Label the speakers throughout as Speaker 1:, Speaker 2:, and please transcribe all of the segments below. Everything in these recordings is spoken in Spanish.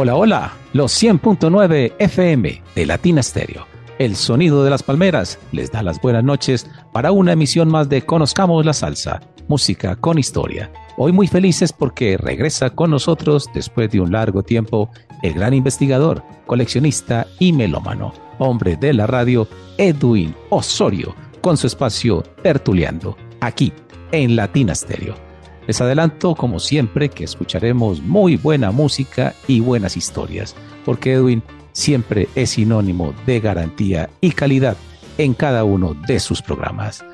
Speaker 1: Hola, hola, los 100.9 FM de Latina Stereo. El sonido de las palmeras les da las buenas noches para una emisión más de Conozcamos la Salsa, música con historia. Hoy muy felices porque regresa con nosotros después de un largo tiempo el gran investigador, coleccionista y melómano, hombre de la radio, Edwin Osorio, con su espacio Tertuleando, aquí en Latina Stereo. Les adelanto, como siempre, que escucharemos muy buena música y buenas historias, porque Edwin siempre es sinónimo de garantía y calidad en cada uno de sus programas.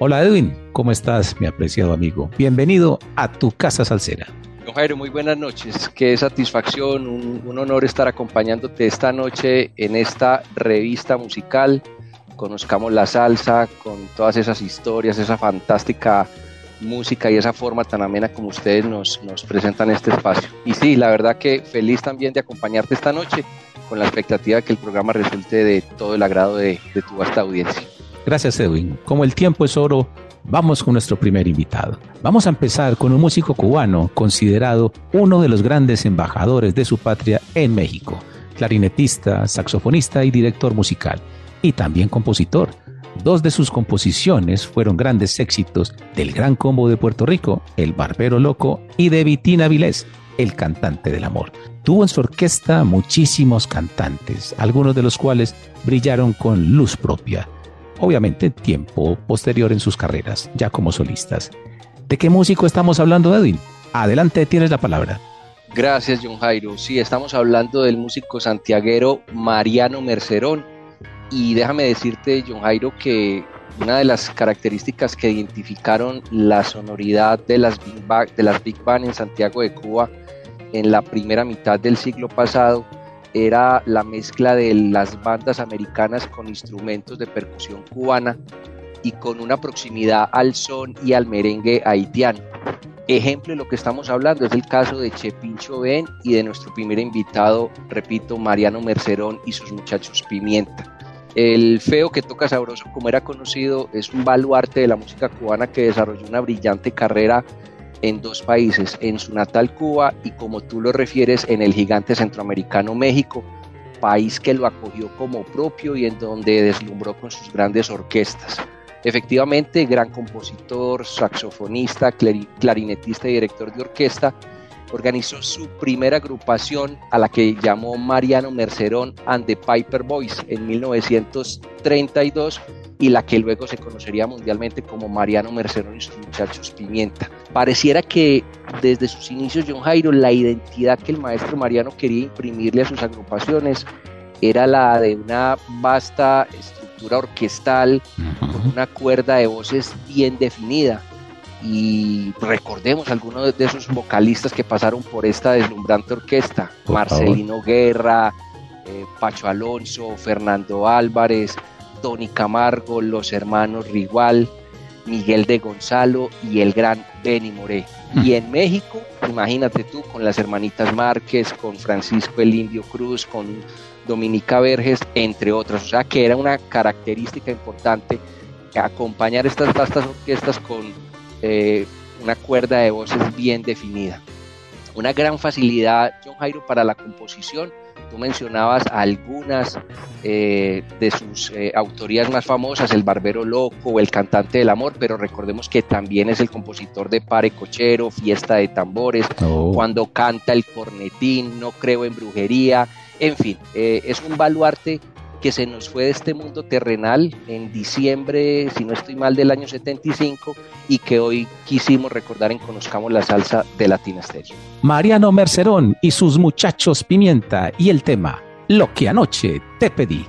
Speaker 1: Hola Edwin, ¿cómo estás, mi apreciado amigo? Bienvenido a tu casa salsera.
Speaker 2: Don Jairo, muy buenas noches. Qué satisfacción, un, un, honor estar acompañándote esta noche en esta revista musical. Conozcamos la salsa con todas esas historias, esa fantástica música y esa forma tan amena como ustedes nos, nos presentan este espacio. Y sí, la verdad que feliz también de acompañarte esta noche con la expectativa de que el programa resulte de todo el agrado de, de tu vasta audiencia.
Speaker 1: Gracias Edwin. Como el tiempo es oro, vamos con nuestro primer invitado. Vamos a empezar con un músico cubano considerado uno de los grandes embajadores de su patria en México, clarinetista, saxofonista y director musical, y también compositor. Dos de sus composiciones fueron grandes éxitos del Gran Combo de Puerto Rico, El Barbero Loco, y de Vitina Vilés, El Cantante del Amor. Tuvo en su orquesta muchísimos cantantes, algunos de los cuales brillaron con luz propia. Obviamente tiempo posterior en sus carreras, ya como solistas. ¿De qué músico estamos hablando, Edwin? Adelante, tienes la palabra.
Speaker 2: Gracias, John Jairo. Sí, estamos hablando del músico santiaguero Mariano Mercerón y déjame decirte, John Jairo, que una de las características que identificaron la sonoridad de las Big Bang, de las Big Band en Santiago de Cuba en la primera mitad del siglo pasado era la mezcla de las bandas americanas con instrumentos de percusión cubana y con una proximidad al son y al merengue haitiano. Ejemplo de lo que estamos hablando es el caso de Chepincho Ben y de nuestro primer invitado, repito, Mariano Mercerón y sus muchachos Pimienta. El feo que toca sabroso, como era conocido, es un baluarte de la música cubana que desarrolló una brillante carrera en dos países, en su natal Cuba y como tú lo refieres, en el gigante centroamericano México, país que lo acogió como propio y en donde deslumbró con sus grandes orquestas. Efectivamente, gran compositor, saxofonista, clarinetista y director de orquesta, organizó su primera agrupación a la que llamó Mariano Mercerón and the Piper Boys en 1932 y la que luego se conocería mundialmente como Mariano Mercerón y sus muchachos Pimienta. Pareciera que desde sus inicios John Jairo la identidad que el maestro Mariano quería imprimirle a sus agrupaciones era la de una vasta estructura orquestal con una cuerda de voces bien definida y recordemos algunos de esos vocalistas que pasaron por esta deslumbrante orquesta, Marcelino Guerra, eh, Pacho Alonso, Fernando Álvarez, Tony Camargo, los hermanos Rigual, Miguel de Gonzalo y el gran Benny Moré. Y en México, imagínate tú, con las hermanitas Márquez, con Francisco el Indio Cruz, con Dominica Verges, entre otras. O sea que era una característica importante acompañar estas vastas orquestas con eh, una cuerda de voces bien definida. Una gran facilidad, John Jairo, para la composición. Tú mencionabas algunas eh, de sus eh, autorías más famosas, El Barbero Loco o El Cantante del Amor, pero recordemos que también es el compositor de Pare Cochero, Fiesta de Tambores, oh. Cuando canta el cornetín, No creo en brujería, en fin, es un baluarte que se nos fue de este mundo terrenal en diciembre, si no estoy mal, del año 75 y que hoy quisimos recordar en Conozcamos la Salsa de Latina Stereo.
Speaker 1: Mariano Mercerón y sus muchachos Pimienta y el tema Lo que anoche te pedí.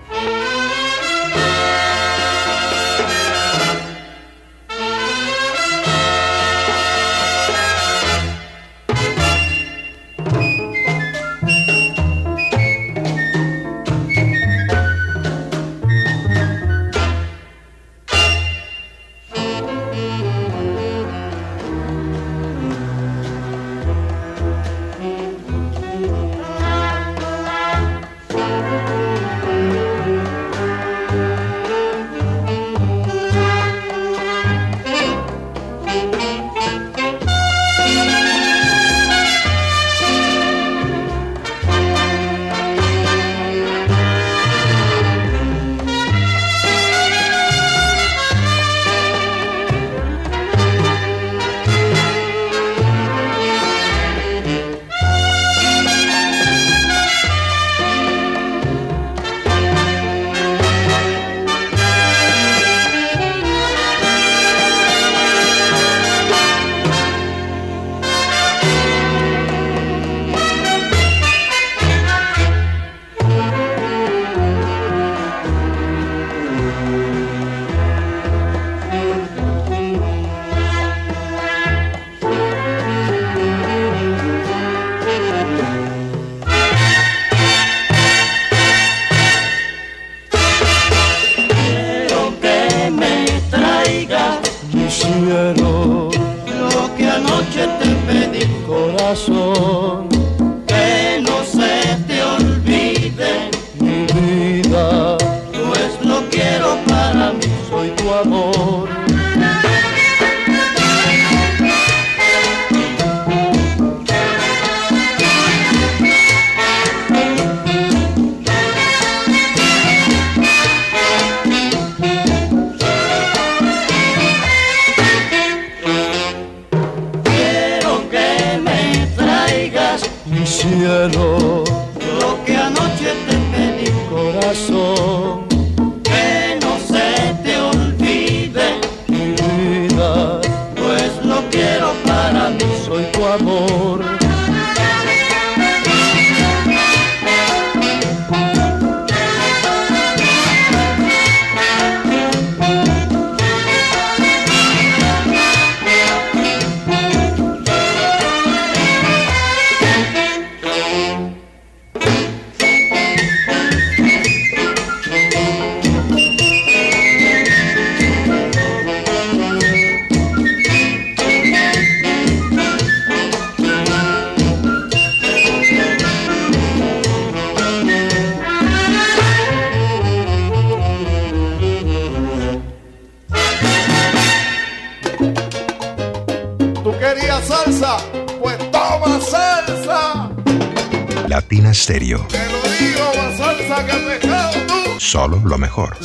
Speaker 3: Solo lo mejor.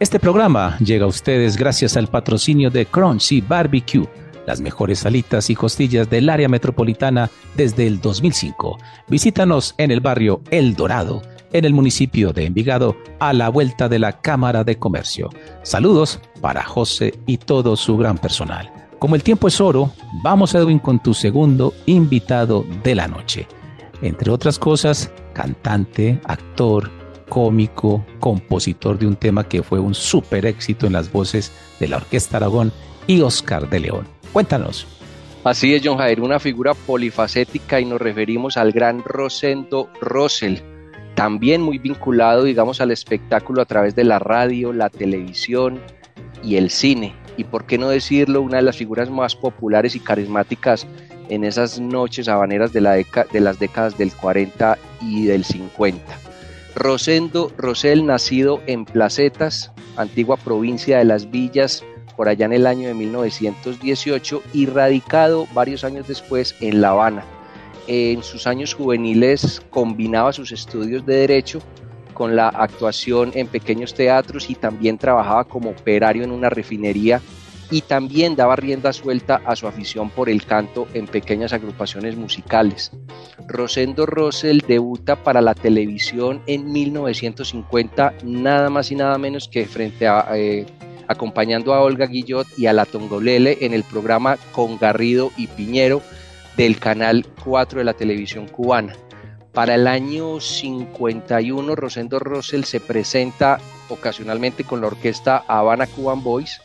Speaker 1: Este programa llega a ustedes gracias al patrocinio de Crunchy Barbecue, las mejores salitas y costillas del área metropolitana desde el 2005. Visítanos en el barrio El Dorado en el municipio de Envigado a la vuelta de la Cámara de Comercio. Saludos para José y todo su gran personal. Como el tiempo es oro, vamos Edwin con tu segundo invitado de la noche. Entre otras cosas, cantante, actor, cómico, compositor de un tema que fue un súper éxito en las voces de la Orquesta Aragón y Oscar de León. Cuéntanos.
Speaker 2: Así es, John Jair, una figura polifacética y nos referimos al gran Rosendo Rosell, también muy vinculado, digamos, al espectáculo a través de la radio, la televisión y el cine. Y por qué no decirlo, una de las figuras más populares y carismáticas en esas noches habaneras de, la de las décadas del 40 y del 50. Rosendo Rosell, nacido en Placetas, antigua provincia de Las Villas, por allá en el año de 1918 y radicado varios años después en La Habana en sus años juveniles combinaba sus estudios de derecho con la actuación en pequeños teatros y también trabajaba como operario en una refinería y también daba rienda suelta a su afición por el canto en pequeñas agrupaciones musicales. Rosendo Rosell debuta para la televisión en 1950, nada más y nada menos que frente a... Eh, acompañando a Olga Guillot y a la Tongolele en el programa Con Garrido y Piñero del canal 4 de la televisión cubana. Para el año 51, Rosendo Rosell se presenta ocasionalmente con la orquesta Habana Cuban Boys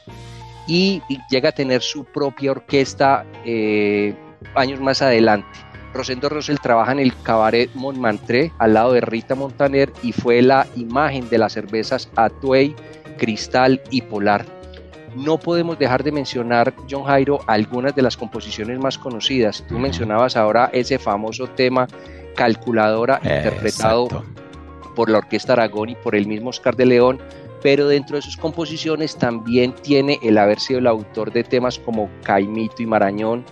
Speaker 2: y, llega a tener su propia orquesta eh, años más adelante. Rosendo Rosell trabaja en el cabaret Montmartre al lado de Rita Montaner y fue la imagen de las cervezas Atuey, Cristal y Polar. No podemos dejar de mencionar, John Jairo, algunas de las composiciones más conocidas. Tú mencionabas ahora ese famoso tema Calculadora, interpretado por la Orquesta Aragón y por el mismo Oscar de León, pero dentro de sus composiciones también tiene el haber sido el autor de temas como Caimito y Marañón,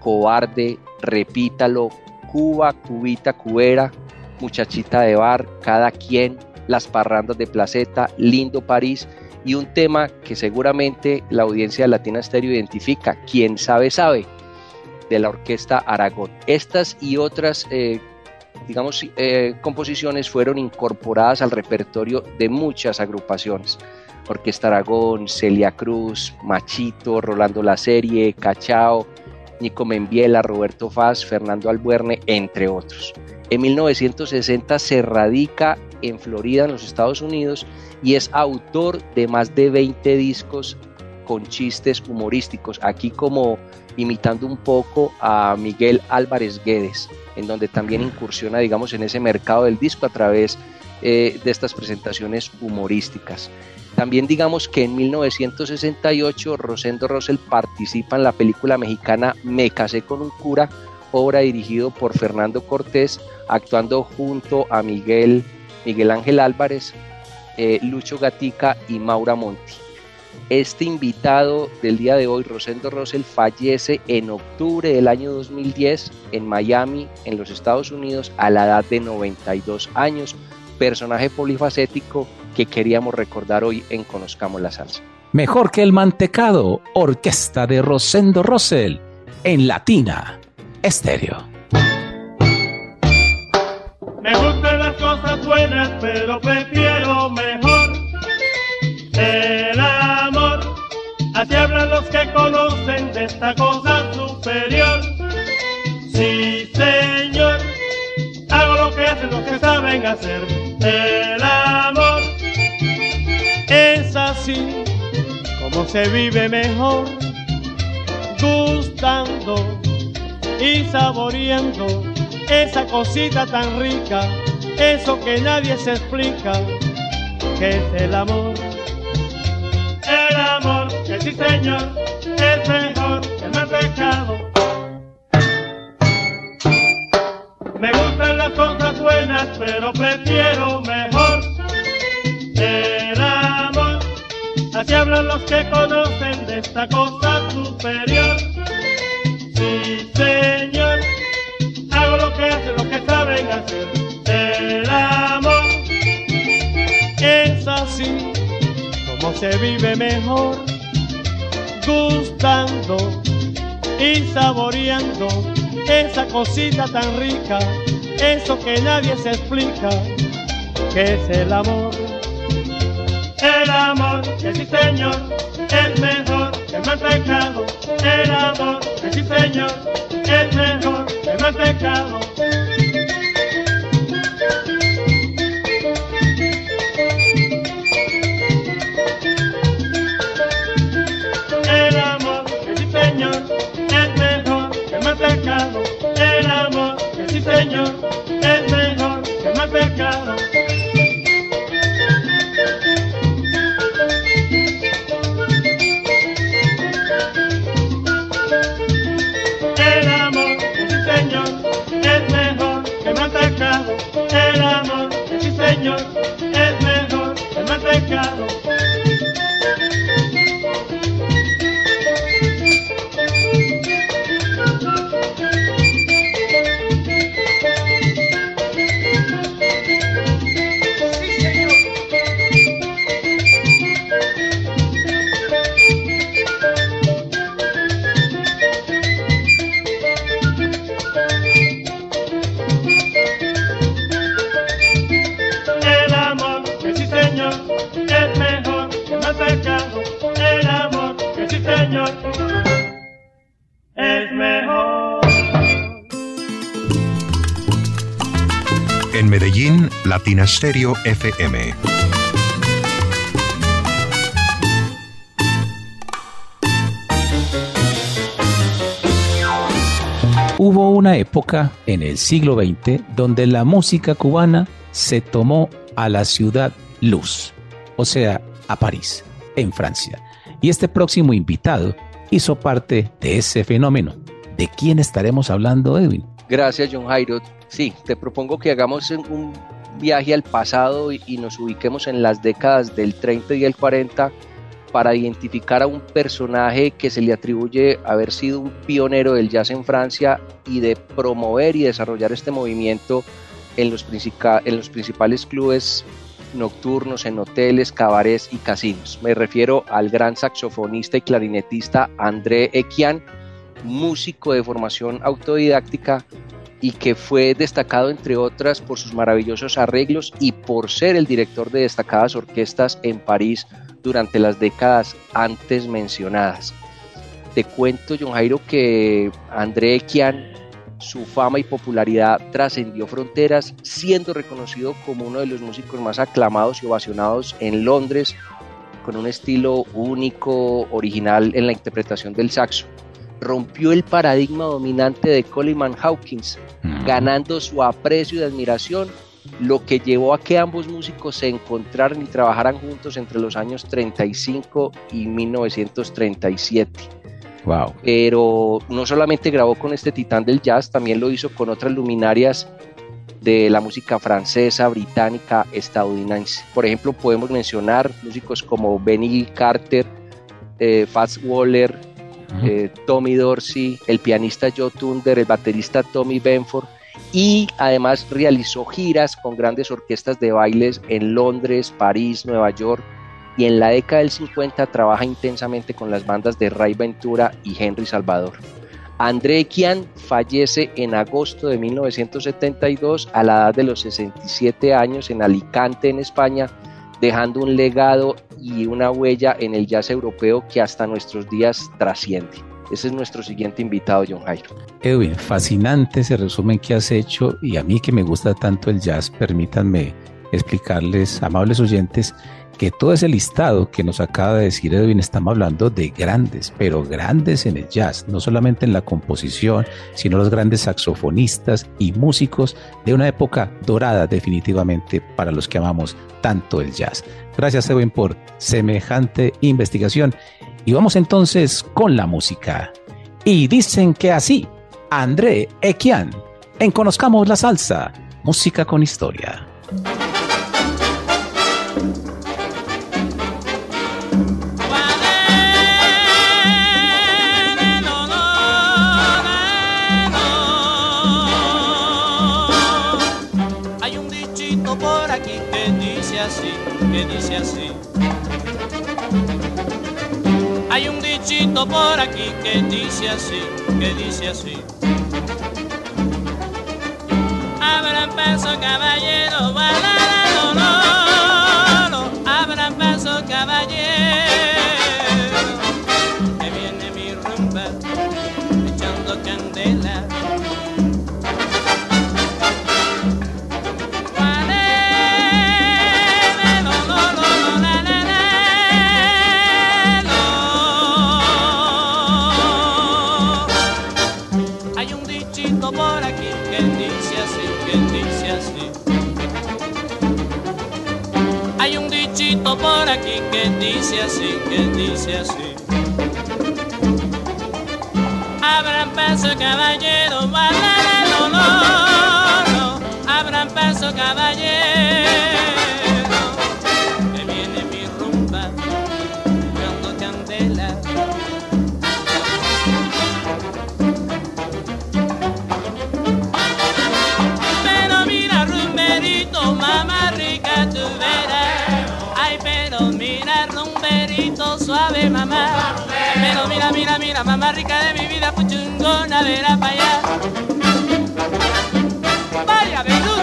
Speaker 2: Cobarde, Repítalo, Cuba, Cubita, Cubera, Muchachita de Bar, Cada Quien, Las Parrandas de Placeta, Lindo París y un tema que seguramente la audiencia de Latina Stereo identifica, quien sabe sabe, de la Orquesta Aragón. Estas y otras eh, digamos, eh, composiciones fueron incorporadas al repertorio de muchas agrupaciones. Orquesta Aragón, Celia Cruz, Machito, Rolando La Serie, Cachao, Nico Membiela, Roberto Faz, Fernando Albuerne, entre otros. En 1960 se radica en Florida, en los Estados Unidos, y es autor de más de 20 discos con chistes humorísticos, aquí como imitando un poco a Miguel Álvarez Guedes, en donde también incursiona, digamos, en ese mercado del disco a través eh, de estas presentaciones humorísticas. También digamos que en 1968 Rosendo Rosell participa en la película mexicana Me casé con un cura, obra dirigido por Fernando Cortés, actuando junto a Miguel, Miguel Ángel Álvarez, eh, Lucho Gatica y Maura Monti. Este invitado del día de hoy, Rosendo Rosell, fallece en octubre del año 2010 en Miami, en los Estados Unidos, a la edad de 92 años. Personaje polifacético que queríamos recordar hoy en Conozcamos la Salsa.
Speaker 1: Mejor que el mantecado, orquesta de Rosendo Rosell, en Latina Estéreo.
Speaker 4: Me gustan las cosas buenas, pero prefiero mejor el amor. Así hablan los que conocen de esta cosa se vive mejor, gustando y saboreando esa cosita tan rica, eso que nadie se explica, que es el amor. El amor, que sí señor, es mejor que el pecado. Me gustan las cosas buenas, pero prefiero mejor Los que conocen de esta cosa superior. Sí, señor, hago lo que hacen los que saben hacer. El amor es así como se vive mejor, gustando y saboreando esa cosita tan rica, eso que nadie se explica, que es el amor. El amor, que sí señor, es mejor que el mantecado. El amor, que sí señor, es mejor que el mantecado. El amor, que sí señor, es mejor que el mantecado. El amor, que sí señor,
Speaker 3: Latina Stereo FM.
Speaker 1: Hubo una época en el siglo XX donde la música cubana se tomó a la ciudad luz, o sea, a París, en Francia. Y este próximo invitado hizo parte de ese fenómeno. ¿De quién estaremos hablando, Edwin?
Speaker 2: Gracias, John Jairo. Sí, te propongo que hagamos un viaje al pasado y, nos ubiquemos en las décadas del 30 y el 40 para identificar a un personaje que se le atribuye haber sido un pionero del jazz en Francia y de promover y desarrollar este movimiento en los, en los principales clubes nocturnos, en hoteles, cabarets y casinos. Me refiero al gran saxofonista y clarinetista André Equian, músico de formación autodidáctica y que fue destacado entre otras por sus maravillosos arreglos y por ser el director de destacadas orquestas en París durante las décadas antes mencionadas. Te cuento, John Jairo, que André Equian, su fama y popularidad trascendió fronteras, siendo reconocido como uno de los músicos más aclamados y ovacionados en Londres, con un estilo único, original en la interpretación del saxo. Rompió el paradigma dominante de Coleman Hawkins, ganando su aprecio y admiración, lo que llevó a que ambos músicos se encontraran y trabajaran juntos entre los años 35 y 1937
Speaker 1: Wow.
Speaker 2: pero no solamente grabó con este titán del jazz, también lo hizo con otras luminarias de la música francesa, británica, estadounidense. Por ejemplo, podemos mencionar músicos como Benny Carter, eh, Fats Waller, eh, Tommy Dorsey, el pianista Joe Tunder, el baterista Tommy Benford y además realizó giras con grandes orquestas de bailes en Londres, París, Nueva York y en la década del 50 trabaja intensamente con las bandas de Ray Ventura y Henry Salvador. André Kian fallece en agosto de 1972 a la edad de los 67 años en Alicante, en España, dejando un legado y una huella en el jazz europeo que hasta nuestros días trasciende. Ese es nuestro siguiente invitado, John Jairo.
Speaker 1: Edwin, fascinante ese resumen que has hecho y a mí que me gusta tanto el jazz, permítanme explicarles, amables oyentes, que todo ese listado que nos acaba de decir Edwin, estamos hablando de grandes, pero grandes en el jazz, no solamente en la composición, sino los grandes saxofonistas y músicos de una época dorada definitivamente para los que amamos tanto el jazz. Gracias Edwin por semejante investigación. Y vamos entonces con la música. Y dicen que así, André Equian, en Conozcamos la Salsa, música con historia.
Speaker 5: Dichito por aquí que dice así, que dice así. Abran paso caballero, balada, no, no, no. Abran paso caballero. Dice así, que dice así. Abran paso caballero, no, no, no. Abran paso caballero. Talavera para allá. Vaya Verú.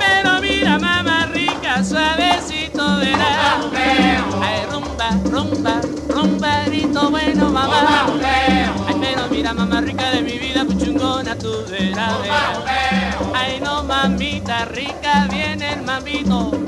Speaker 5: Pero mira, mamá rica, suavecito verá. Ay, rumba, rumba, rumbarito bueno, mamá. Ay, pero mira, mamá rica de mi vida, puchungona tú verás. Verá. Ay, no, mamita rica, viene el mamito.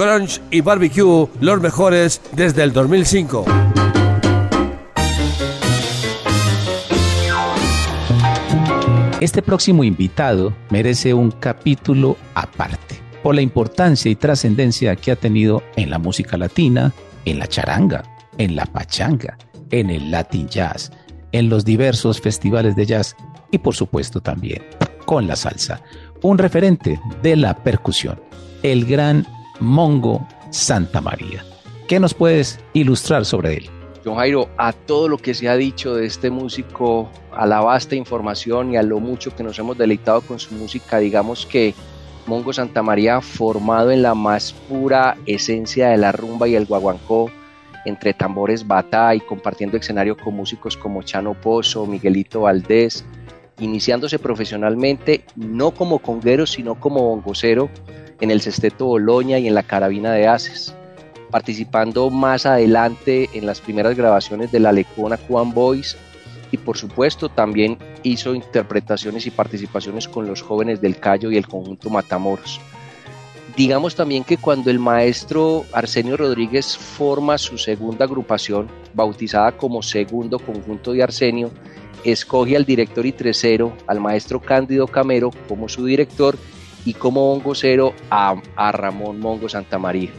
Speaker 6: Crunch y Barbecue, los mejores desde el 2005.
Speaker 1: Este próximo invitado merece un capítulo aparte por la importancia y trascendencia que ha tenido en la música latina, en la charanga, en la pachanga, en el Latin Jazz, en los diversos festivales de jazz y por supuesto también con la salsa. Un referente de la percusión, el gran Mongo Santa María. ¿Qué nos puedes ilustrar sobre él?
Speaker 2: John Jairo, a todo lo que se ha dicho de este músico, a la vasta información y a lo mucho que nos hemos deleitado con su música, digamos que Mongo Santa María, formado en la más pura esencia de la rumba y el guaguancó, entre tambores bata y compartiendo escenario con músicos como Chano Pozo, Miguelito Valdés, iniciándose profesionalmente no como conguero, sino como bongocero en el Sesteto Boloña y en la Carabina de Haces, participando más adelante en las primeras grabaciones de la Lecona Cuban Boys y por supuesto también hizo interpretaciones y participaciones con los jóvenes del Cayo y el conjunto Matamoros. Digamos también que cuando el maestro Arsenio Rodríguez forma su segunda agrupación, bautizada como Segundo Conjunto de Arsenio, escoge al director y tresero, al maestro Cándido Camero, como su director y como bongocero a, a Ramón Mongo Santa María.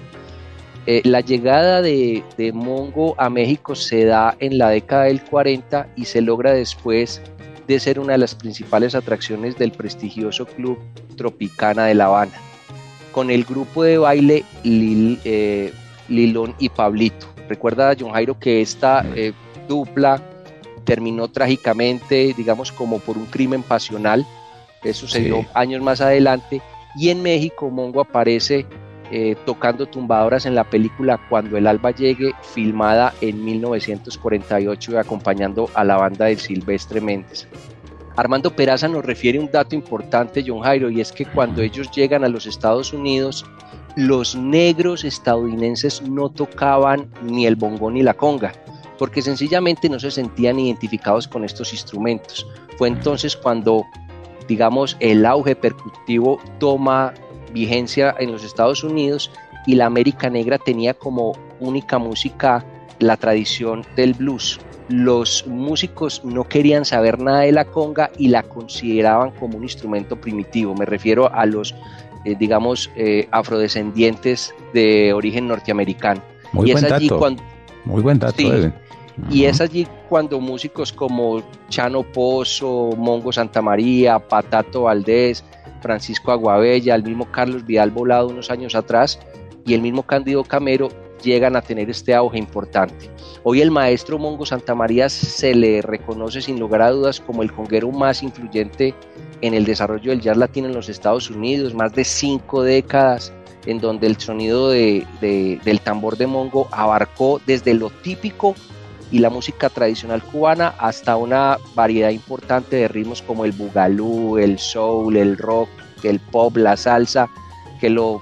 Speaker 2: Eh, la llegada de, de, Mongo a México se da en la década del 40 y se logra después de ser una de las principales atracciones del prestigioso club Tropicana de La Habana, con el grupo de baile Lil, eh, Lilón y Pablito. Recuerda, John Jairo, que esta eh, dupla terminó trágicamente, digamos, como por un crimen pasional eso sucedió sí. años más adelante. Y en México Mongo aparece eh, tocando tumbadoras en la película Cuando el alba llegue, filmada en 1948 y acompañando a la banda de Silvestre Méndez. Armando Peraza nos refiere un dato importante, John Jairo, y es que cuando ellos llegan a los Estados Unidos, los negros estadounidenses no tocaban ni el bongo ni la conga, porque sencillamente no se sentían identificados con estos instrumentos. Fue entonces cuando digamos, el auge percutivo toma vigencia en los Estados Unidos y la América Negra tenía como única música la tradición del blues. Los músicos no querían saber nada de la conga y la consideraban como un instrumento primitivo. Me refiero a los, eh, digamos, eh, afrodescendientes de origen norteamericano.
Speaker 1: Muy
Speaker 2: y
Speaker 1: buen
Speaker 2: es allí
Speaker 1: dato.
Speaker 2: cuando
Speaker 1: Muy buen dato.
Speaker 2: Sí. Y es allí cuando músicos como Chano Pozo, Mongo Santa María, Patato Valdés, Francisco Aguabella, el mismo Carlos Vidal Volado unos años atrás y el mismo Cándido Camero llegan a tener este auge importante. Hoy el maestro Mongo Santa María se le reconoce sin lugar a dudas como el conguero más influyente en el desarrollo del jazz latino en los Estados Unidos, más de cinco décadas en donde el sonido de- de- del tambor de Mongo abarcó desde lo típico y la música tradicional cubana hasta una variedad importante de ritmos como el bugalú, el soul, el rock, el pop, la salsa, que lo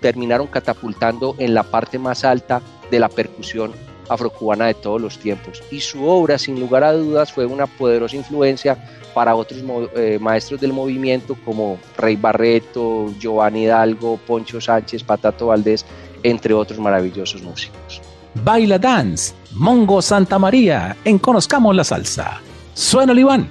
Speaker 2: terminaron catapultando en la parte más alta de la percusión afrocubana de todos los tiempos. Y su obra, sin lugar a dudas, fue una poderosa influencia para otros eh, maestros del movimiento como Rey Barreto, Giovanni Hidalgo, Poncho Sánchez, Patato Valdés, entre otros maravillosos músicos.
Speaker 1: Baila Dance, Mongo Santa María, en Conozcamos la Salsa. Suena el Iván.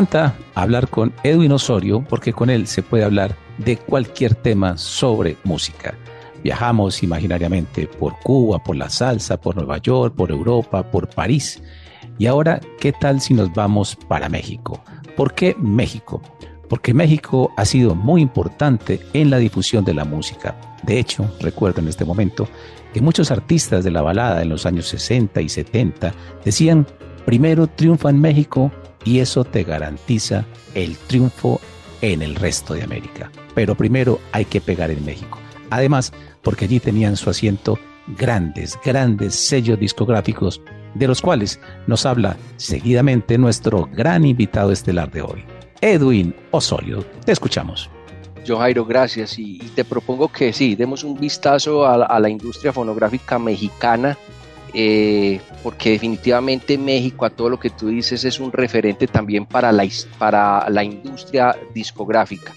Speaker 1: Encanta hablar con Edwin Osorio porque con él se puede hablar de cualquier tema sobre música. Viajamos imaginariamente por Cuba, por la salsa, por Nueva York, por Europa, por París. Y ahora, ¿qué tal si nos vamos para México? ¿Por qué México? Porque México ha sido muy importante en la difusión de la música. De hecho, recuerdo en este momento que muchos artistas de la balada en los años 60 y 70 decían, primero triunfa en México y eso te garantiza el triunfo en el resto de América. Pero primero hay que pegar en México. Además, porque allí tenían su asiento grandes, grandes sellos discográficos, de los cuales nos habla seguidamente nuestro gran invitado estelar de hoy, Edwin Osorio. Te escuchamos.
Speaker 2: Yo, Jairo, gracias. Y, te propongo que sí, demos un vistazo a, la industria fonográfica mexicana, eh, porque definitivamente México, a todo lo que tú dices, es un referente también para la, para la industria discográfica.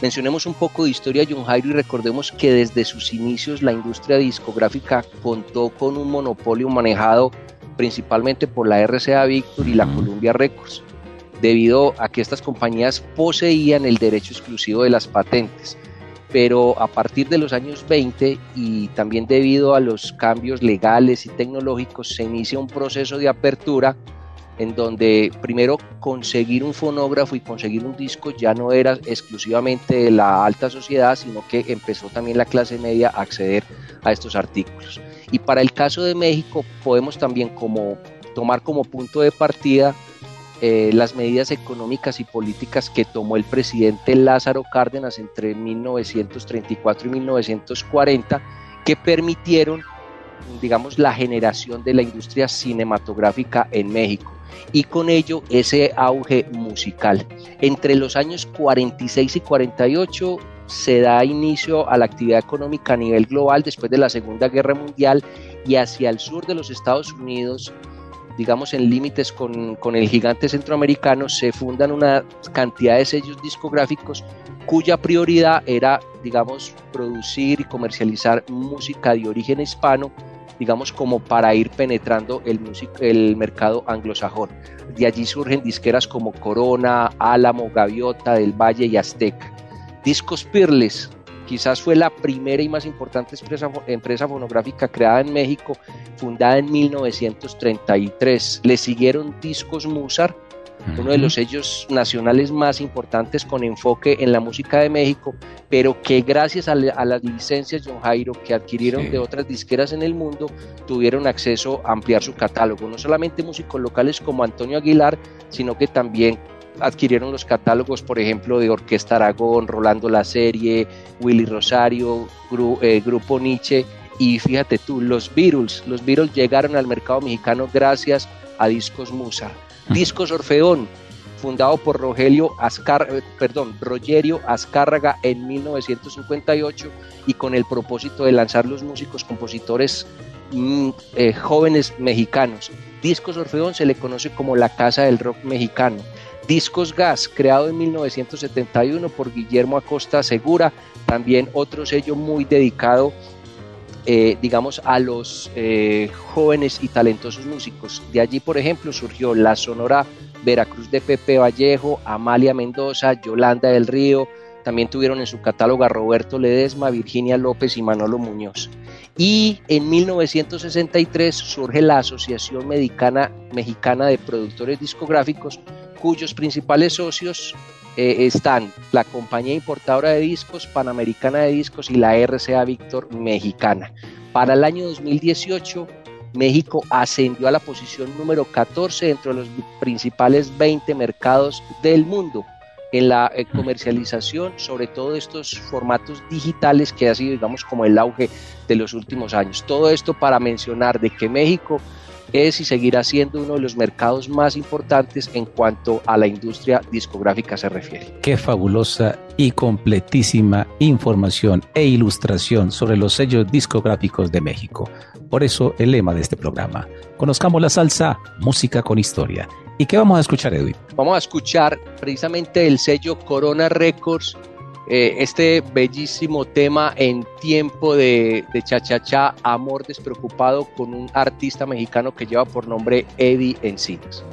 Speaker 2: Mencionemos un poco de historia de John Jairo y recordemos que desde sus inicios la industria discográfica contó con un monopolio manejado principalmente por la RCA Victor y la Columbia Records, debido a que estas compañías poseían el derecho exclusivo de las patentes. Pero a partir de los años 20 y también debido a los cambios legales y tecnológicos se inicia un proceso de apertura en donde primero conseguir un fonógrafo y conseguir un disco ya no era exclusivamente de la alta sociedad, sino que empezó también la clase media a acceder a estos artículos. Y para el caso de México podemos también como tomar como punto de partida eh, las medidas económicas y políticas que tomó el presidente Lázaro Cárdenas entre 1934 y 1940 que permitieron digamos la generación de la industria cinematográfica en México y con ello ese auge musical. Entre los años 46 y 48 se da inicio a la actividad económica a nivel global después de la Segunda Guerra Mundial y hacia el sur de los Estados Unidos, digamos en límites con, con el gigante centroamericano, se fundan una cantidad de sellos discográficos cuya prioridad era, digamos, producir y comercializar música de origen hispano digamos, como para ir penetrando el, el mercado anglosajón. De allí surgen disqueras como Corona, Álamo, Gaviota, Del Valle y Azteca. Discos Pirles, quizás fue la primera y más importante empresa, empresa fonográfica creada en México, fundada en 1933. Le siguieron Discos Musar, uno de los sellos nacionales más importantes con enfoque en la música de México, pero que gracias a, las licencias John Jairo que adquirieron de otras disqueras en el mundo, tuvieron acceso a ampliar su catálogo, no solamente músicos locales como Antonio Aguilar, sino que también adquirieron los catálogos, por ejemplo, de Orquesta Aragón, Rolando La Serie, Willy Rosario, eh, Grupo Nietzsche, y fíjate tú, los Beatles, los Beatles llegaron al mercado mexicano gracias a Discos Musa. Discos Orfeón, fundado por Rogelio Azcar, eh, perdón, Rogerio Azcárraga en 1958 y con el propósito de lanzar los músicos compositores mm, eh, jóvenes mexicanos. Discos Orfeón se le conoce como la casa del rock mexicano. Discos Gas, creado en 1971 por Guillermo Acosta Segura, también otro sello muy dedicado eh, digamos, a los eh, jóvenes y talentosos músicos. De allí, por ejemplo, surgió la Sonora Veracruz de Pepe Vallejo, Amalia Mendoza, Yolanda del Río, también tuvieron en su catálogo a Roberto Ledesma, Virginia López y Manolo Muñoz. Y en 1963 surge la Asociación Mexicana, Mexicana de Productores Discográficos, cuyos principales socios eh, están la compañía importadora de discos, Panamericana de Discos y la RCA Víctor Mexicana. Para el año 2018, México ascendió a la posición número 14 dentro de los principales 20 mercados del mundo en la eh, comercialización, sobre todo de estos formatos digitales que ha sido, digamos, como el auge de los últimos años. Todo esto para mencionar de que México es y seguirá siendo uno de los mercados más importantes en cuanto a la industria discográfica se refiere.
Speaker 1: Qué fabulosa y completísima información e ilustración sobre los sellos discográficos de México. Por eso el lema de este programa, conozcamos la salsa, música con historia. ¿Y qué vamos a escuchar, Edwin?
Speaker 2: Vamos a escuchar precisamente el sello Corona Records eh, este bellísimo tema en tiempo de, de cha-cha-cha, Amor Despreocupado, con un artista mexicano que lleva por nombre Eddie Encinas.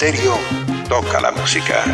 Speaker 3: Estéreo toca la música.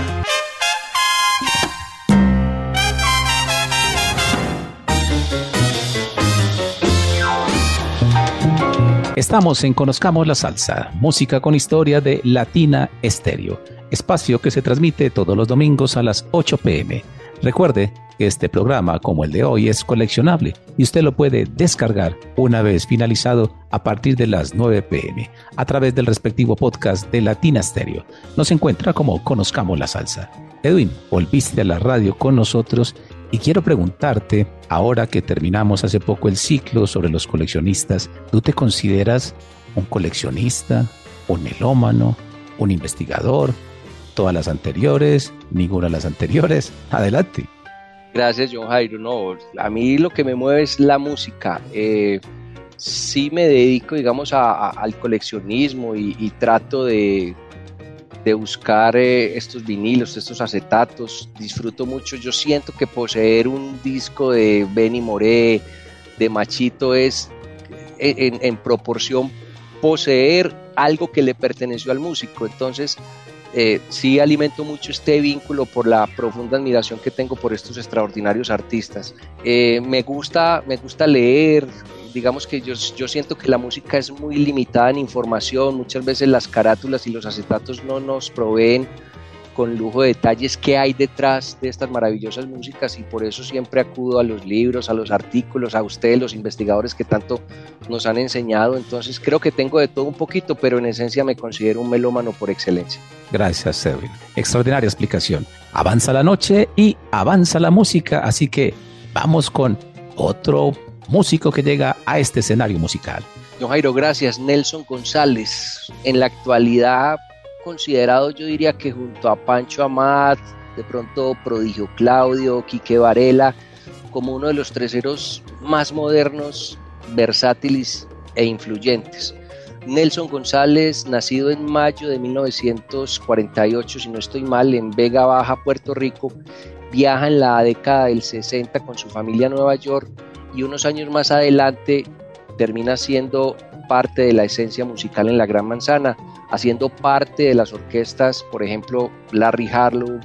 Speaker 1: Estamos en Conozcamos la Salsa, música con historia de Latina Estéreo, espacio que se transmite todos los domingos a las 8 pm. Recuerde este programa, como el de hoy, es coleccionable y usted lo puede descargar una vez finalizado a partir de las 9 pm a través del respectivo podcast de Latina Stereo. Nos encuentra como Conozcamos la Salsa. Edwin, volviste a la radio con nosotros y quiero preguntarte, ahora que terminamos hace poco el ciclo sobre los coleccionistas, ¿tú te consideras un coleccionista, un melómano, un investigador? Todas las anteriores, ninguna de las anteriores. Adelante.
Speaker 2: Gracias, John Jairo. No, a mí lo que me mueve es la música. Eh, sí me dedico, digamos, al coleccionismo y, trato de, buscar eh, estos vinilos, estos acetatos. Disfruto mucho. Yo siento que poseer un disco de Benny Moré, de Machito, es en proporción poseer algo que le perteneció al músico. Entonces, eh, sí alimento mucho este vínculo por la profunda admiración que tengo por estos extraordinarios artistas. Eh, me, gusta, me gusta leer, digamos que yo, yo siento que la música es muy limitada en información, muchas veces las carátulas y los acetatos no nos proveen con lujo de detalles qué hay detrás de estas maravillosas músicas y por eso siempre acudo a los libros, a los artículos, a ustedes, los investigadores que tanto nos han enseñado. Entonces creo que tengo de todo un poquito, pero en esencia me considero un melómano por excelencia.
Speaker 1: Gracias, Edwin. Extraordinaria explicación. Avanza la noche y avanza la música, así que vamos con otro músico que llega a este escenario musical.
Speaker 2: Don Jairo, gracias. Nelson González, en la actualidad considerado yo diría que junto a Pancho Amat, de pronto Prodigio Claudio, Quique Varela, como uno de los treseros más modernos, versátiles e influyentes. Nelson González, nacido en mayo de 1948, si no estoy mal, en Vega Baja, Puerto Rico, viaja en la década del 60 con su familia a Nueva York y unos años más adelante termina siendo parte de la esencia musical en la Gran Manzana, haciendo parte de las orquestas, por ejemplo, Larry Harlow,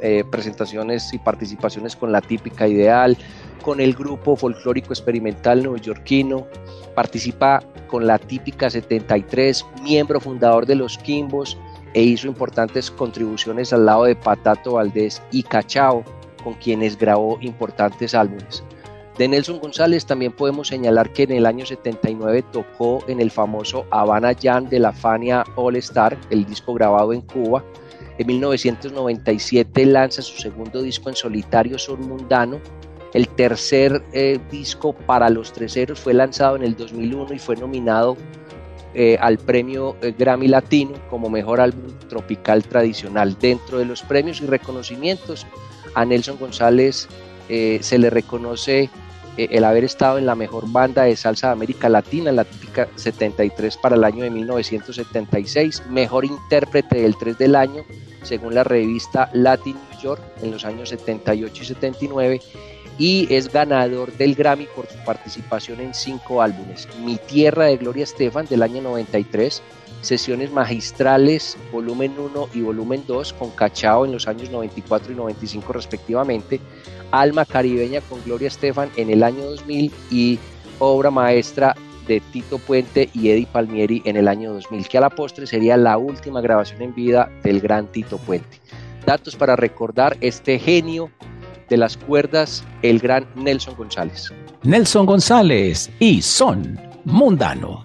Speaker 2: eh, presentaciones y participaciones con la típica ideal, con el grupo folclórico experimental neoyorquino, participa con la típica 73, miembro fundador de los Quimbos e hizo importantes contribuciones al lado de Patato Valdés y Cachao, con quienes grabó importantes álbumes. De Nelson González también podemos señalar que en el año 79 tocó en el famoso Habana Jam de la Fania All Star, el disco grabado en Cuba. En 1997 lanza su segundo disco en solitario, Son Mundano. El tercer eh, disco para los Treseros fue lanzado en el 2001 y fue nominado eh, al premio eh, Grammy Latino como mejor álbum tropical tradicional. Dentro de los premios y reconocimientos, a Nelson González se le reconoce el haber estado en la mejor banda de salsa de América Latina, la típica 73 para el año de 1976, mejor intérprete del 3 del año, según la revista Latin New York en los años 78 y 79, y es ganador del Grammy por su participación en cinco álbumes. Mi Tierra de Gloria Estefan del año 93, Sesiones Magistrales, volumen 1 y volumen 2, con Cachao en los años 94 y 95 respectivamente, Alma Caribeña con Gloria Estefan en el año 2000 y obra maestra de Tito Puente y Eddie Palmieri en el año 2000, que a la postre sería la última grabación en vida del gran Tito Puente. Datos para recordar este genio de las cuerdas, el gran Nelson González.
Speaker 1: Nelson González y Son Mundano.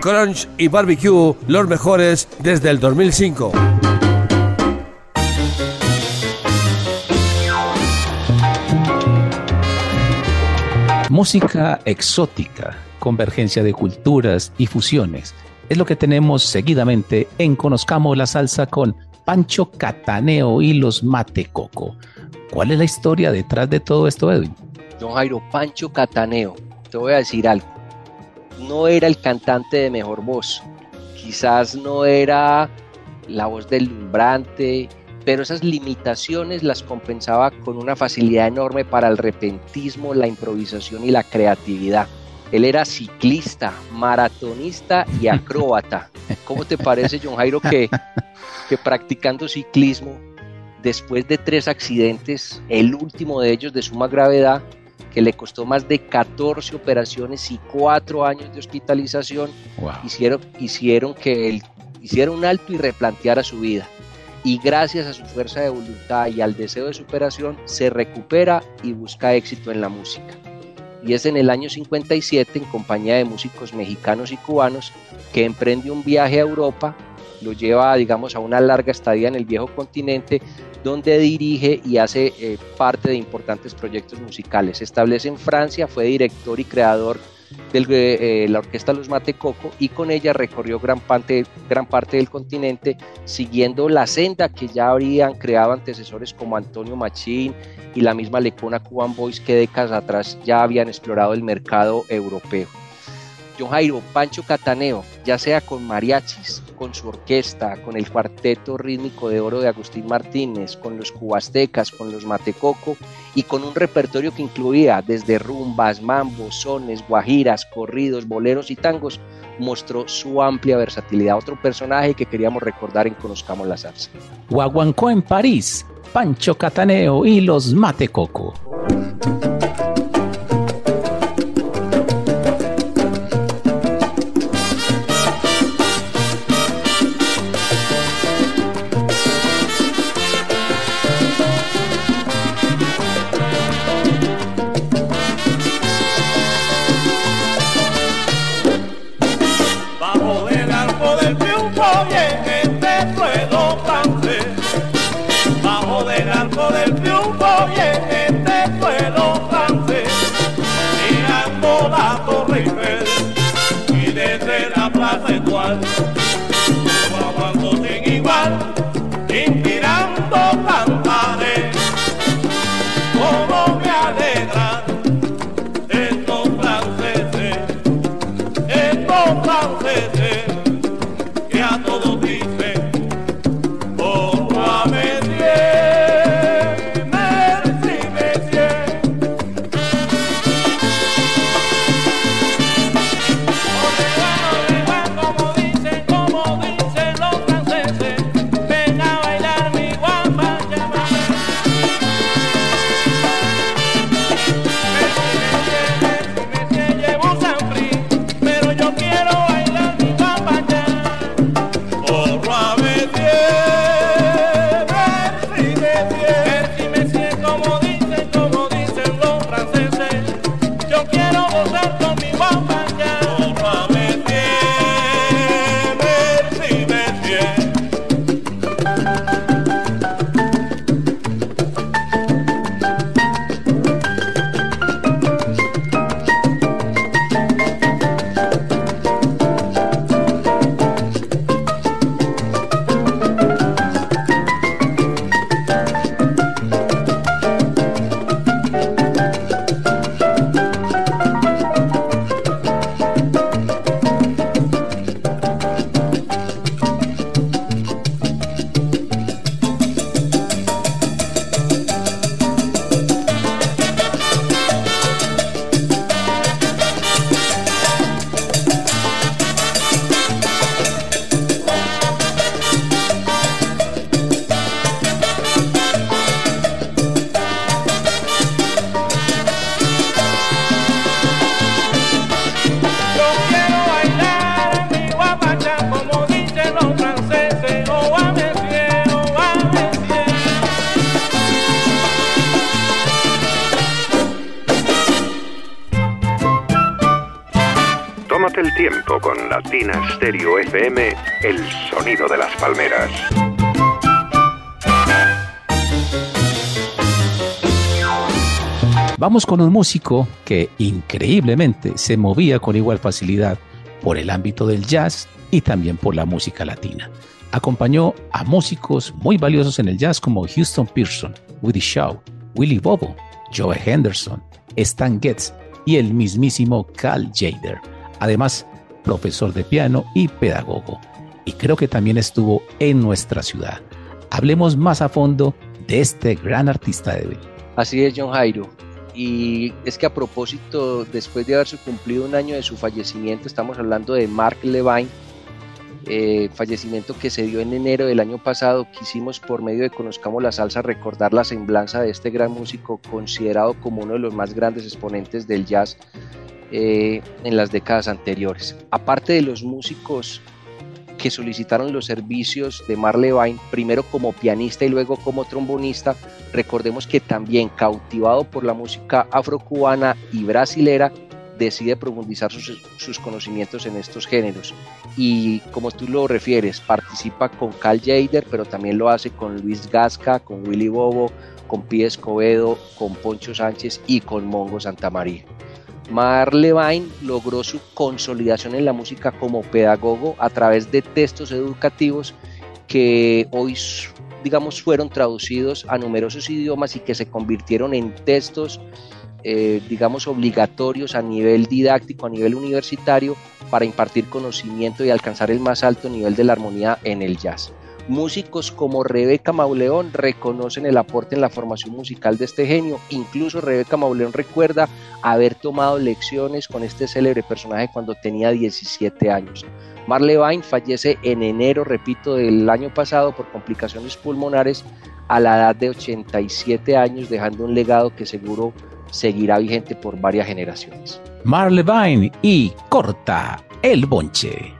Speaker 6: Crunch y Barbecue, los mejores desde el 2005.
Speaker 1: Música exótica, convergencia de culturas y fusiones. Es lo que tenemos seguidamente en Conozcamos la Salsa con Pancho Cataneo y los Mate Coco. ¿Cuál es la historia detrás de todo esto, Edwin?
Speaker 2: Don Jairo, Pancho Cataneo, te voy a decir algo. No era el cantante de mejor voz, quizás no era la voz deslumbrante, pero esas limitaciones las compensaba con una facilidad enorme para el repentismo, la improvisación y la creatividad. Él era ciclista, maratonista y acróbata. ¿Cómo te parece, John Jairo, que, que practicando ciclismo, después de tres accidentes, el último de ellos de suma gravedad, que le costó más de 14 operaciones y cuatro años de hospitalización, hicieron, hicieron que él hiciera un alto y replanteara su vida. Y gracias a su fuerza de voluntad y al deseo de superación, se recupera y busca éxito en la música. Y es en el año 57, en compañía de músicos mexicanos y cubanos, que emprende un viaje a Europa, lo lleva, digamos, a una larga estadía en el viejo continente, donde dirige y hace eh, parte de importantes proyectos musicales. Se establece en Francia, fue director y creador de eh, la orquesta Los Mate Coco y con ella recorrió gran parte, gran parte del continente siguiendo la senda que ya habrían creado antecesores como Antonio Machín y la misma Lecona Cuban Boys que décadas atrás ya habían explorado el mercado europeo. Jairo, Pancho Cataneo, ya sea con mariachis, con su orquesta, con el cuarteto rítmico de oro de Agustín Martínez, con los cubastecas, con los matecoco y con un repertorio que incluía desde rumbas, mambos, sones, guajiras, corridos, boleros y tangos, mostró su amplia versatilidad. Otro personaje que queríamos recordar en Conozcamos la Salsa.
Speaker 1: Guaguancó en París, Pancho Cataneo y los Matecoco.
Speaker 3: Con
Speaker 1: un músico que increíblemente se movía con igual facilidad por el ámbito del jazz y también por la música latina. Acompañó a músicos muy valiosos en el jazz como Houston Pearson, Woody Shaw, Willie Bobo, Joe Henderson, Stan Getz y el mismísimo Cal Jader. Además, profesor de piano y pedagogo. Y creo que también estuvo en nuestra ciudad. Hablemos más a fondo de este gran artista de hoy.
Speaker 2: Así es, John Jairo. Y es que a propósito, después de haberse cumplido un año de su fallecimiento, estamos hablando de Mark Levine, eh, fallecimiento que se dio en enero del año pasado, quisimos por medio de Conozcamos la Salsa recordar la semblanza de este gran músico considerado como uno de los más grandes exponentes del jazz eh, en las décadas anteriores. Aparte de los músicos que solicitaron los servicios de Marley Vine, primero como pianista y luego como trombonista, recordemos que también cautivado por la música afrocubana y brasilera, decide profundizar sus, conocimientos en estos géneros. Y como tú lo refieres, participa con Cal Jader, pero también lo hace con Luis Gasca, con Willy Bobo, con Pie Escobedo, con Poncho Sánchez y con Mongo Santamaría. Mar Levine logró su consolidación en la música como pedagogo a través de textos educativos que hoy digamos fueron traducidos a numerosos idiomas y que se convirtieron en textos eh, digamos obligatorios a nivel didáctico, a nivel universitario para impartir conocimiento y alcanzar el más alto nivel de la armonía en el jazz. Músicos como Rebeca Mauleón reconocen el aporte en la formación musical de este genio. Incluso Rebeca Mauleón recuerda haber tomado lecciones con este célebre personaje cuando tenía 17 años. Marley Vine fallece en enero, repito, del año pasado por complicaciones pulmonares a la edad de 87 años, dejando un legado que seguro seguirá vigente por varias generaciones.
Speaker 1: Marley Vine y Corta el Bonche.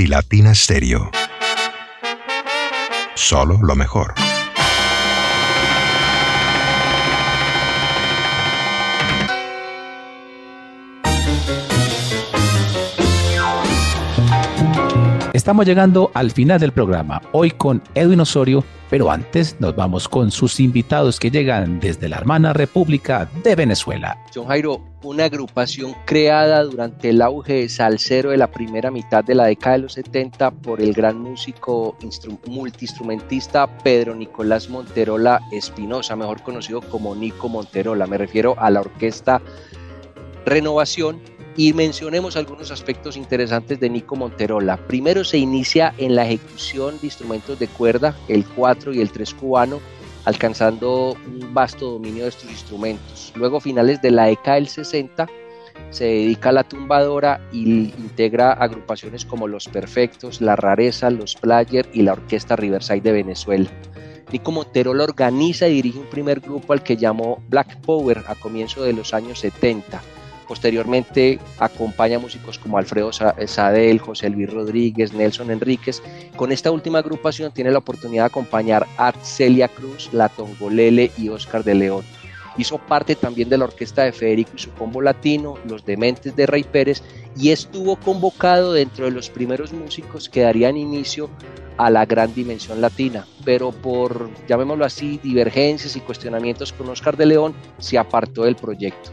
Speaker 7: Y Latina Stereo. Solo lo mejor.
Speaker 1: Estamos llegando al final del programa, hoy con Edwin Osorio, pero antes nos vamos con sus invitados que llegan desde la hermana República de Venezuela.
Speaker 2: John Jairo, una agrupación creada durante el auge de salsero de la primera mitad de la década de los 70 por el gran músico multiinstrumentista Pedro Nicolás Monterola Espinosa, mejor conocido como Nico Monterola. Me refiero a la orquesta Renovación y mencionemos algunos aspectos interesantes de Nico Monterola. Primero se inicia en la ejecución de instrumentos de cuerda, el 4 y el 3 cubano, alcanzando un vasto dominio de estos instrumentos. Luego, finales de la década del 60, se dedica a la tumbadora y integra agrupaciones como Los Perfectos, La Rareza, Los Player y la Orquesta Riverside de Venezuela. Nico Monterola organiza y dirige un primer grupo al que llamó Black Power a comienzos de los años 70 Posteriormente acompaña músicos como Alfredo Sadel, José Luis Rodríguez, Nelson Enríquez. Con esta última agrupación tiene la oportunidad de acompañar a Celia Cruz, La Tongolele y Oscar de León. Hizo parte también de la orquesta de Federico y su combo latino, Los Dementes de Rey Pérez, y estuvo convocado dentro de los primeros músicos que darían inicio a la gran dimensión latina, pero por, llamémoslo así, divergencias y cuestionamientos con Oscar de León, se apartó del proyecto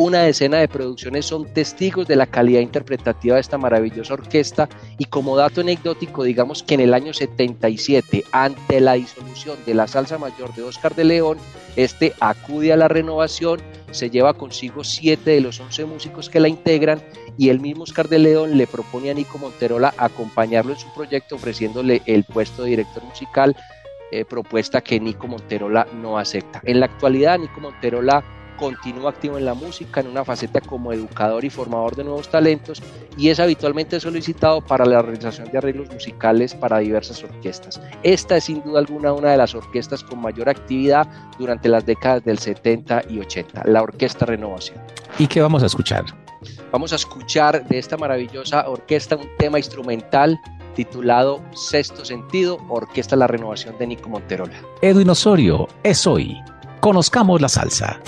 Speaker 2: una decena de producciones son testigos de la calidad interpretativa de esta maravillosa orquesta y como dato anecdótico digamos que en el año 77 ante la disolución de la salsa mayor de Oscar de León este acude a la renovación se lleva consigo siete de los once músicos que la integran y el mismo Oscar de León le propone a Nico Monterola acompañarlo en su proyecto ofreciéndole el puesto de director musical eh, propuesta que Nico Monterola no acepta. En la actualidad Nico Monterola continúa activo en la música en una faceta como educador y formador de nuevos talentos y es habitualmente solicitado para la realización de arreglos musicales para diversas orquestas. Esta es sin duda alguna una de las orquestas con mayor actividad durante las décadas del 70 y 80, la Orquesta Renovación.
Speaker 1: ¿Y qué vamos a escuchar?
Speaker 2: Vamos a escuchar de esta maravillosa orquesta un tema instrumental titulado Sexto Sentido, Orquesta La Renovación de Nico Monterola.
Speaker 1: Edwin Osorio es hoy. Conozcamos la salsa.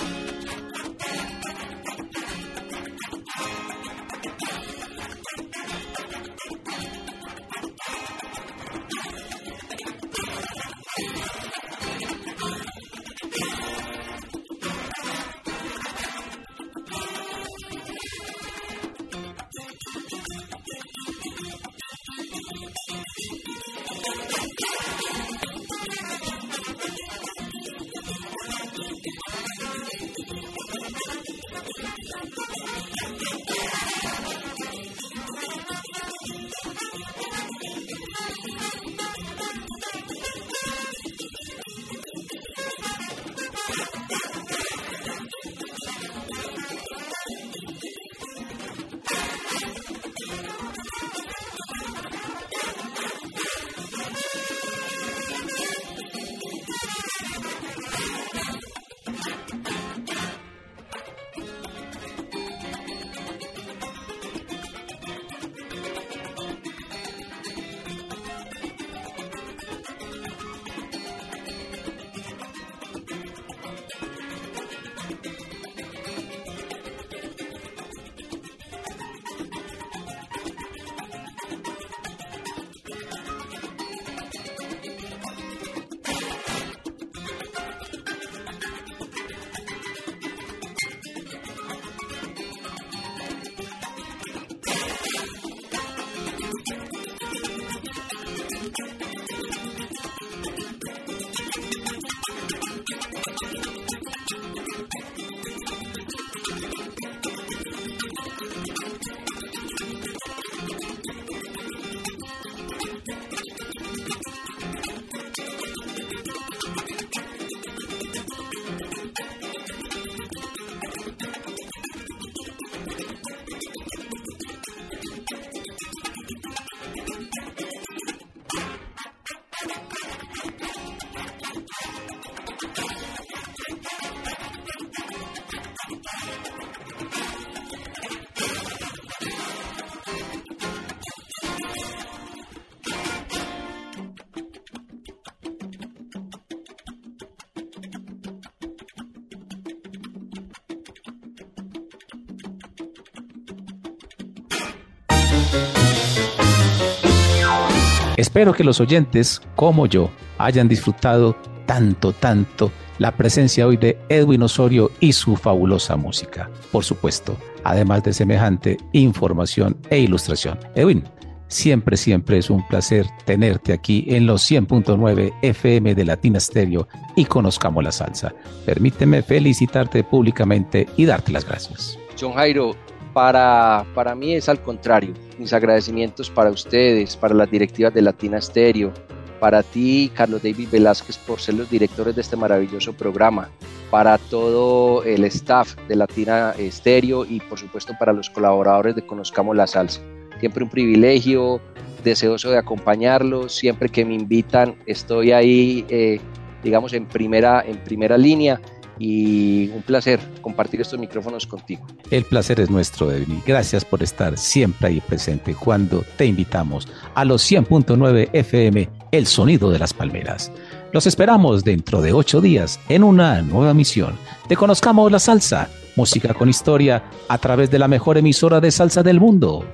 Speaker 1: Espero que los oyentes, como yo, hayan disfrutado tanto, tanto la presencia hoy de Edwin Osorio y su fabulosa música. Por supuesto, además de semejante información e ilustración. Edwin, siempre, siempre es un placer tenerte aquí en los 100.9 FM de Latina Stereo y conozcamos la salsa. Permíteme felicitarte públicamente y darte las gracias.
Speaker 2: John Jairo, para, para mí es al contrario. Mis agradecimientos para ustedes, para las directivas de Latina Stereo, para ti, Carlos David Velázquez, por ser los directores de este maravilloso programa, para todo el staff de Latina Stereo y por supuesto para los colaboradores de Conozcamos la Salsa. Siempre un privilegio, deseoso de acompañarlos, siempre que me invitan estoy ahí, eh, digamos, en primera, en primera línea y un placer compartir estos micrófonos contigo.
Speaker 1: El placer es nuestro, Edwin. Gracias por estar siempre ahí presente cuando te invitamos a los 100.9 FM, El Sonido de las Palmeras. Los esperamos dentro de ocho días en una nueva misión. Te conozcamos la salsa, música con historia, a través de la mejor emisora de salsa del mundo,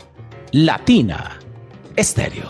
Speaker 1: Latina Estéreo.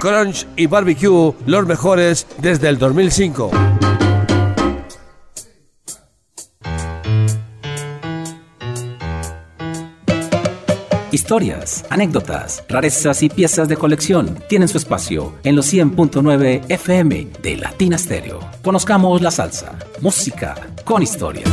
Speaker 6: Crunch y Barbecue, los mejores desde el 2005.
Speaker 1: Historias, anécdotas, rarezas y piezas de colección tienen su espacio en los 100.9 FM de Latina Stereo. Conozcamos la salsa, música con historia.